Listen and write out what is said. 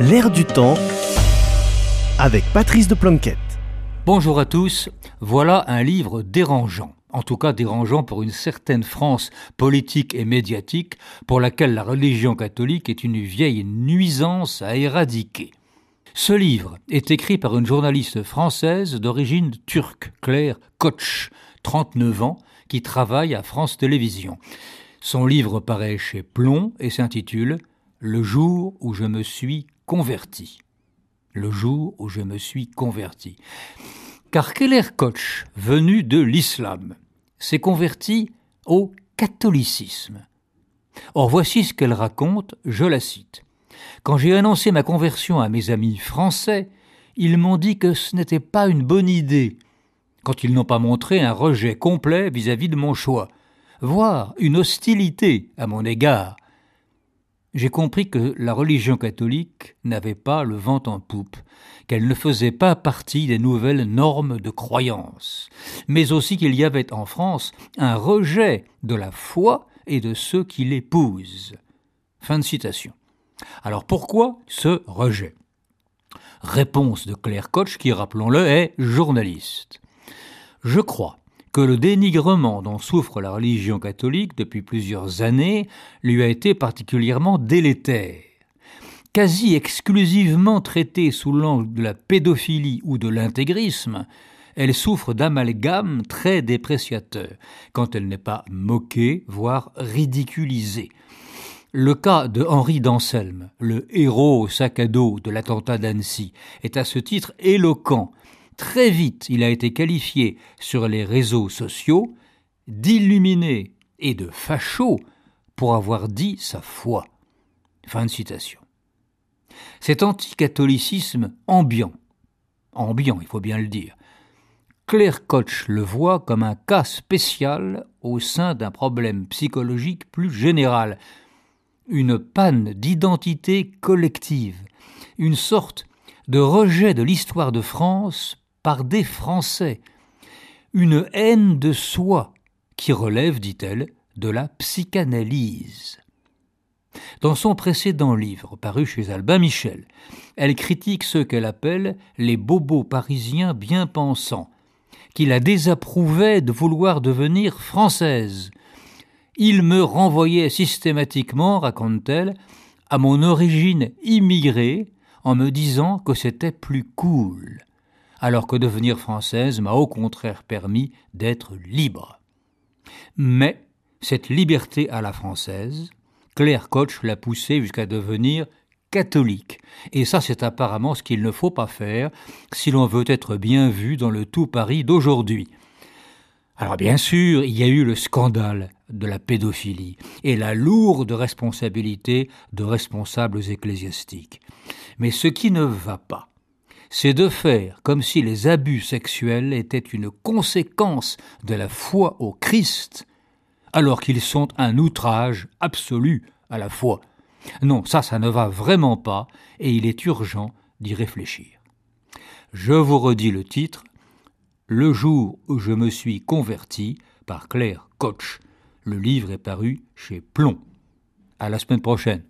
L'air du temps avec Patrice de Planquette. Bonjour à tous, voilà un livre dérangeant, en tout cas dérangeant pour une certaine France politique et médiatique pour laquelle la religion catholique est une vieille nuisance à éradiquer. Ce livre est écrit par une journaliste française d'origine turque, Claire Koch, 39 ans, qui travaille à France Télévisions. Son livre paraît chez Plomb et s'intitule Le jour où je me suis converti. Le jour où je me suis converti. Car Keller Koch, venu de l'islam, s'est converti au catholicisme. Or voici ce qu'elle raconte, je la cite. Quand j'ai annoncé ma conversion à mes amis français, ils m'ont dit que ce n'était pas une bonne idée, quand ils n'ont pas montré un rejet complet vis-à-vis -vis de mon choix voire une hostilité à mon égard. J'ai compris que la religion catholique n'avait pas le vent en poupe, qu'elle ne faisait pas partie des nouvelles normes de croyance, mais aussi qu'il y avait en France un rejet de la foi et de ceux qui l'épousent. Fin de citation. Alors pourquoi ce rejet? Réponse de Claire Koch qui, rappelons-le, est journaliste. Je crois que le dénigrement dont souffre la religion catholique depuis plusieurs années lui a été particulièrement délétère. Quasi exclusivement traitée sous l'angle de la pédophilie ou de l'intégrisme, elle souffre d'amalgames très dépréciateurs, quand elle n'est pas moquée, voire ridiculisée. Le cas de Henri d'Anselme, le héros au sac à dos de l'attentat d'Annecy, est à ce titre éloquent Très vite, il a été qualifié sur les réseaux sociaux d'illuminé et de facho pour avoir dit sa foi. Fin de citation. Cet anticatholicisme ambiant, ambiant, il faut bien le dire, Claire Koch le voit comme un cas spécial au sein d'un problème psychologique plus général, une panne d'identité collective, une sorte de rejet de l'histoire de France par des Français, une haine de soi qui relève, dit-elle, de la psychanalyse. Dans son précédent livre, paru chez Albin Michel, elle critique ceux qu'elle appelle les bobos parisiens bien pensants, qui la désapprouvaient de vouloir devenir française. Ils me renvoyaient systématiquement, raconte-t-elle, à mon origine immigrée en me disant que c'était plus cool alors que devenir française m'a au contraire permis d'être libre. Mais cette liberté à la française, Claire Koch l'a poussée jusqu'à devenir catholique. Et ça, c'est apparemment ce qu'il ne faut pas faire si l'on veut être bien vu dans le tout Paris d'aujourd'hui. Alors bien sûr, il y a eu le scandale de la pédophilie et la lourde responsabilité de responsables ecclésiastiques. Mais ce qui ne va pas, c'est de faire comme si les abus sexuels étaient une conséquence de la foi au Christ, alors qu'ils sont un outrage absolu à la foi. Non, ça, ça ne va vraiment pas, et il est urgent d'y réfléchir. Je vous redis le titre Le jour où je me suis converti par Claire Koch. Le livre est paru chez Plomb. À la semaine prochaine.